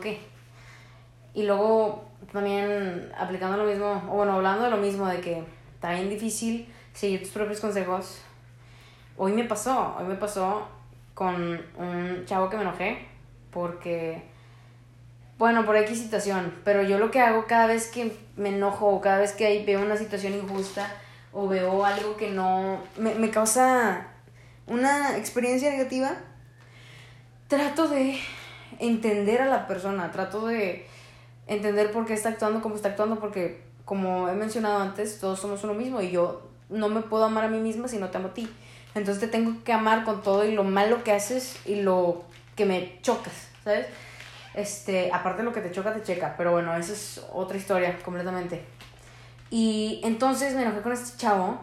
qué. Y luego también aplicando lo mismo, o bueno, hablando de lo mismo, de que bien difícil seguir tus propios consejos. Hoy me pasó, hoy me pasó con un chavo que me enojé porque, bueno, por X situación, pero yo lo que hago cada vez que me enojo o cada vez que veo una situación injusta o veo algo que no me, me causa una experiencia negativa, trato de entender a la persona, trato de entender por qué está actuando como está actuando, porque como he mencionado antes, todos somos uno mismo y yo no me puedo amar a mí misma si no te amo a ti. Entonces te tengo que amar con todo y lo malo que haces y lo que me chocas, ¿sabes? Este, aparte de lo que te choca, te checa, pero bueno, esa es otra historia completamente. Y entonces me enojé con este chavo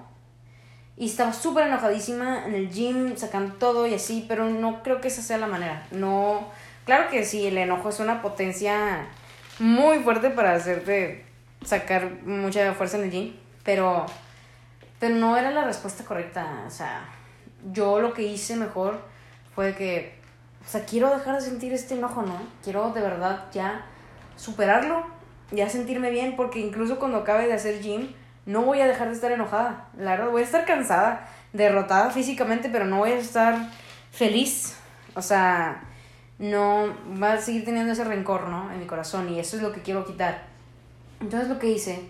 y estaba súper enojadísima en el gym, sacando todo y así, pero no creo que esa sea la manera. No, claro que sí, el enojo es una potencia muy fuerte para hacerte sacar mucha fuerza en el gym, pero, pero no era la respuesta correcta. O sea, yo lo que hice mejor fue que, o sea, quiero dejar de sentir este enojo, ¿no? Quiero de verdad ya superarlo, ya sentirme bien, porque incluso cuando acabe de hacer gym, no voy a dejar de estar enojada. La verdad, voy a estar cansada, derrotada físicamente, pero no voy a estar feliz. O sea, no va a seguir teniendo ese rencor, ¿no? En mi corazón y eso es lo que quiero quitar. Entonces lo que hice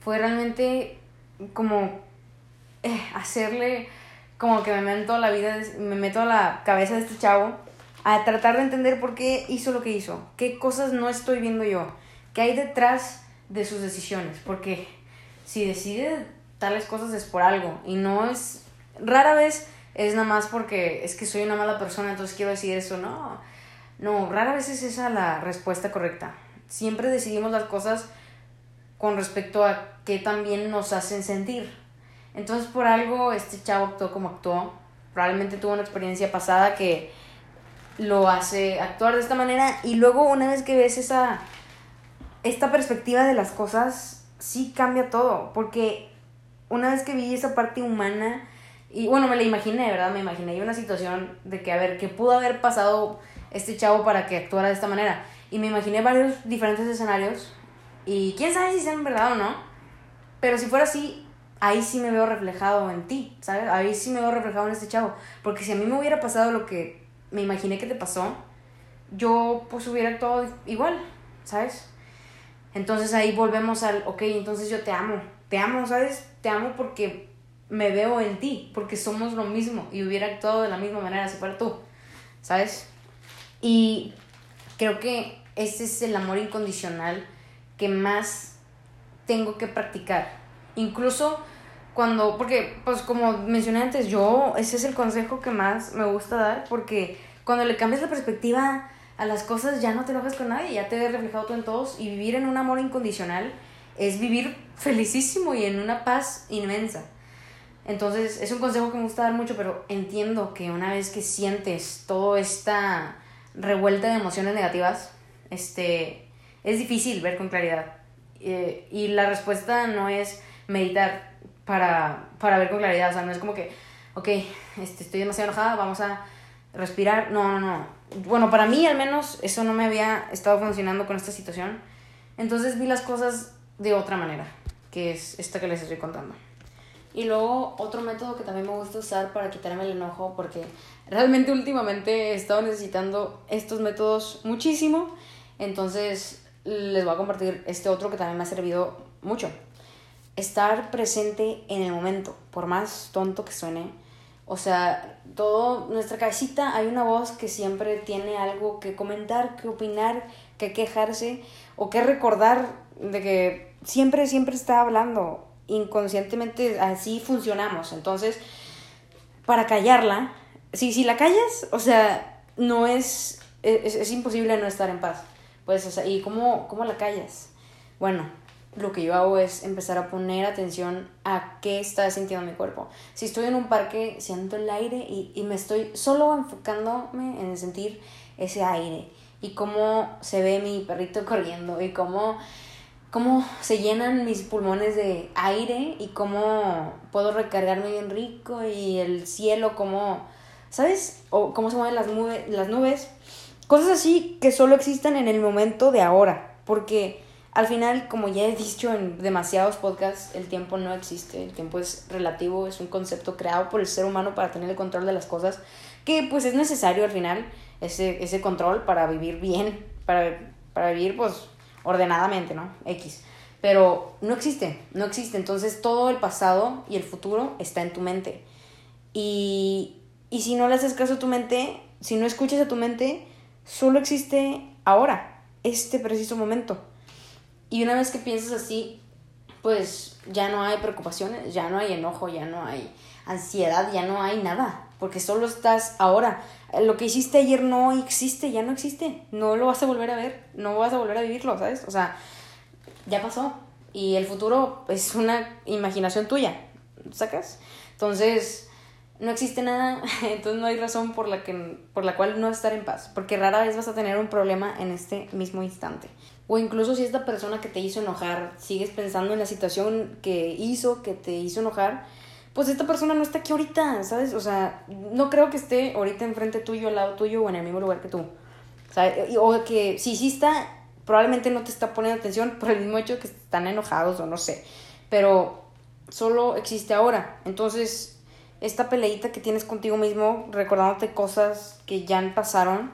fue realmente como eh, hacerle como que me meto la vida, me meto a la cabeza de este chavo a tratar de entender por qué hizo lo que hizo, qué cosas no estoy viendo yo, qué hay detrás de sus decisiones, porque si decide tales cosas es por algo y no es rara vez es nada más porque es que soy una mala persona, entonces quiero decir eso, no no, rara vez es esa la respuesta correcta. Siempre decidimos las cosas con respecto a qué también nos hacen sentir. Entonces, por algo, este chavo actuó como actuó. Probablemente tuvo una experiencia pasada que lo hace actuar de esta manera. Y luego, una vez que ves esa. esta perspectiva de las cosas, sí cambia todo. Porque una vez que vi esa parte humana. Y bueno, me la imaginé, ¿verdad? Me imaginé una situación de que, a ver, que pudo haber pasado este chavo para que actuara de esta manera. Y me imaginé varios diferentes escenarios y quién sabe si sean verdad o no. Pero si fuera así, ahí sí me veo reflejado en ti, ¿sabes? Ahí sí me veo reflejado en este chavo. Porque si a mí me hubiera pasado lo que me imaginé que te pasó, yo pues hubiera actuado igual, ¿sabes? Entonces ahí volvemos al, ok, entonces yo te amo, te amo, ¿sabes? Te amo porque me veo en ti, porque somos lo mismo y hubiera actuado de la misma manera si fuera tú, ¿sabes? Y creo que ese es el amor incondicional que más tengo que practicar. Incluso cuando, porque pues como mencioné antes, yo, ese es el consejo que más me gusta dar, porque cuando le cambias la perspectiva a las cosas ya no te enojas con nadie, ya te ves reflejado tú en todos y vivir en un amor incondicional es vivir felicísimo y en una paz inmensa. Entonces es un consejo que me gusta dar mucho, pero entiendo que una vez que sientes toda esta revuelta de emociones negativas, este, es difícil ver con claridad. Eh, y la respuesta no es meditar para, para ver con claridad, o sea, no es como que, ok, este, estoy demasiado enojada, vamos a respirar. No, no, no. Bueno, para mí al menos eso no me había estado funcionando con esta situación. Entonces vi las cosas de otra manera, que es esta que les estoy contando. Y luego otro método que también me gusta usar para quitarme el enojo, porque realmente últimamente he estado necesitando estos métodos muchísimo, entonces les voy a compartir este otro que también me ha servido mucho. Estar presente en el momento, por más tonto que suene. O sea, todo nuestra cabecita hay una voz que siempre tiene algo que comentar, que opinar, que quejarse o que recordar de que siempre, siempre está hablando inconscientemente así funcionamos. Entonces, para callarla, si, si la callas, o sea, no es, es, imposible no estar en paz. Pues, o sea, ¿y cómo, cómo la callas? Bueno, lo que yo hago es empezar a poner atención a qué está sintiendo mi cuerpo. Si estoy en un parque, siento el aire y, y me estoy solo enfocándome en sentir ese aire y cómo se ve mi perrito corriendo y cómo cómo se llenan mis pulmones de aire y cómo puedo recargarme bien rico y el cielo, cómo, ¿sabes? O cómo se mueven las, las nubes, Cosas así que solo existen en el momento de ahora, porque al final, como ya he dicho en demasiados podcasts, el tiempo no existe, el tiempo es relativo, es un concepto creado por el ser humano para tener el control de las cosas, que pues es necesario al final ese, ese control para vivir bien, para, para vivir pues ordenadamente, ¿no? X. Pero no existe, no existe. Entonces todo el pasado y el futuro está en tu mente. Y, y si no le haces caso a tu mente, si no escuchas a tu mente, solo existe ahora, este preciso momento. Y una vez que piensas así, pues ya no hay preocupaciones, ya no hay enojo, ya no hay ansiedad, ya no hay nada, porque solo estás ahora. Lo que hiciste ayer no existe, ya no existe, no lo vas a volver a ver, no vas a volver a vivirlo, ¿sabes? O sea, ya pasó y el futuro es una imaginación tuya, ¿sacas? Entonces, no existe nada, entonces no hay razón por la, que, por la cual no estar en paz, porque rara vez vas a tener un problema en este mismo instante. O incluso si esta persona que te hizo enojar, sigues pensando en la situación que hizo, que te hizo enojar, pues esta persona no está aquí ahorita, ¿sabes? O sea, no creo que esté ahorita enfrente tuyo, al lado tuyo o en el mismo lugar que tú. O, que si sí está, probablemente no te está poniendo atención por el mismo hecho que están enojados o no sé. Pero solo existe ahora. Entonces, esta peleita que tienes contigo mismo, recordándote cosas que ya pasaron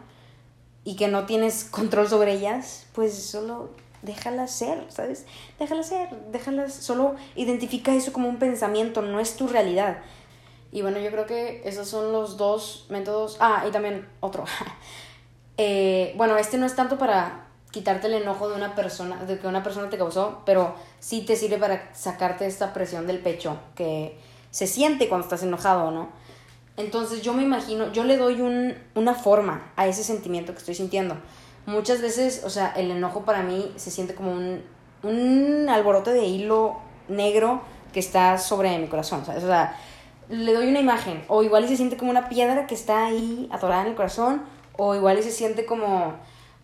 y que no tienes control sobre ellas, pues solo déjalas ser, ¿sabes? Déjalas ser, déjalas, solo identifica eso como un pensamiento, no es tu realidad. Y bueno, yo creo que esos son los dos métodos. Ah, y también otro. eh, bueno, este no es tanto para quitarte el enojo de una persona, de que una persona te causó, pero sí te sirve para sacarte esta presión del pecho que se siente cuando estás enojado, ¿no? Entonces yo me imagino, yo le doy un, una forma a ese sentimiento que estoy sintiendo. Muchas veces, o sea, el enojo para mí se siente como un, un alborote de hilo negro que está sobre mi corazón, ¿sabes? O sea, le doy una imagen, o igual y se siente como una piedra que está ahí atorada en el corazón, o igual y se siente como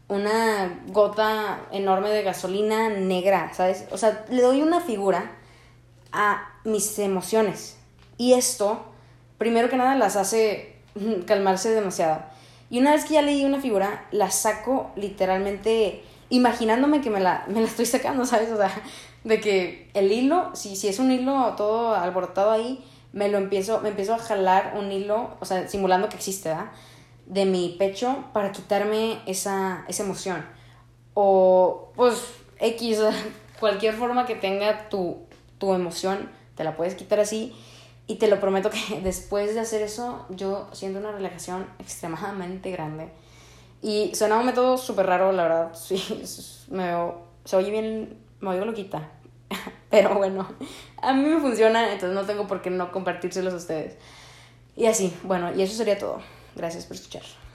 una gota enorme de gasolina negra, ¿sabes? O sea, le doy una figura a mis emociones. Y esto, primero que nada, las hace calmarse demasiado. Y una vez que ya leí una figura, la saco literalmente imaginándome que me la, me la estoy sacando, ¿sabes? O sea, de que el hilo, si, si es un hilo todo alborotado ahí, me lo empiezo, me empiezo a jalar un hilo, o sea, simulando que existe, ¿verdad? De mi pecho para quitarme esa, esa emoción. O, pues, X, cualquier forma que tenga tu, tu emoción, te la puedes quitar así. Y te lo prometo que después de hacer eso, yo siento una relajación extremadamente grande. Y suena un método súper raro, la verdad. Sí, me se oye bien, me oigo loquita. Pero bueno, a mí me funciona, entonces no tengo por qué no compartírselos a ustedes. Y así, bueno, y eso sería todo. Gracias por escuchar.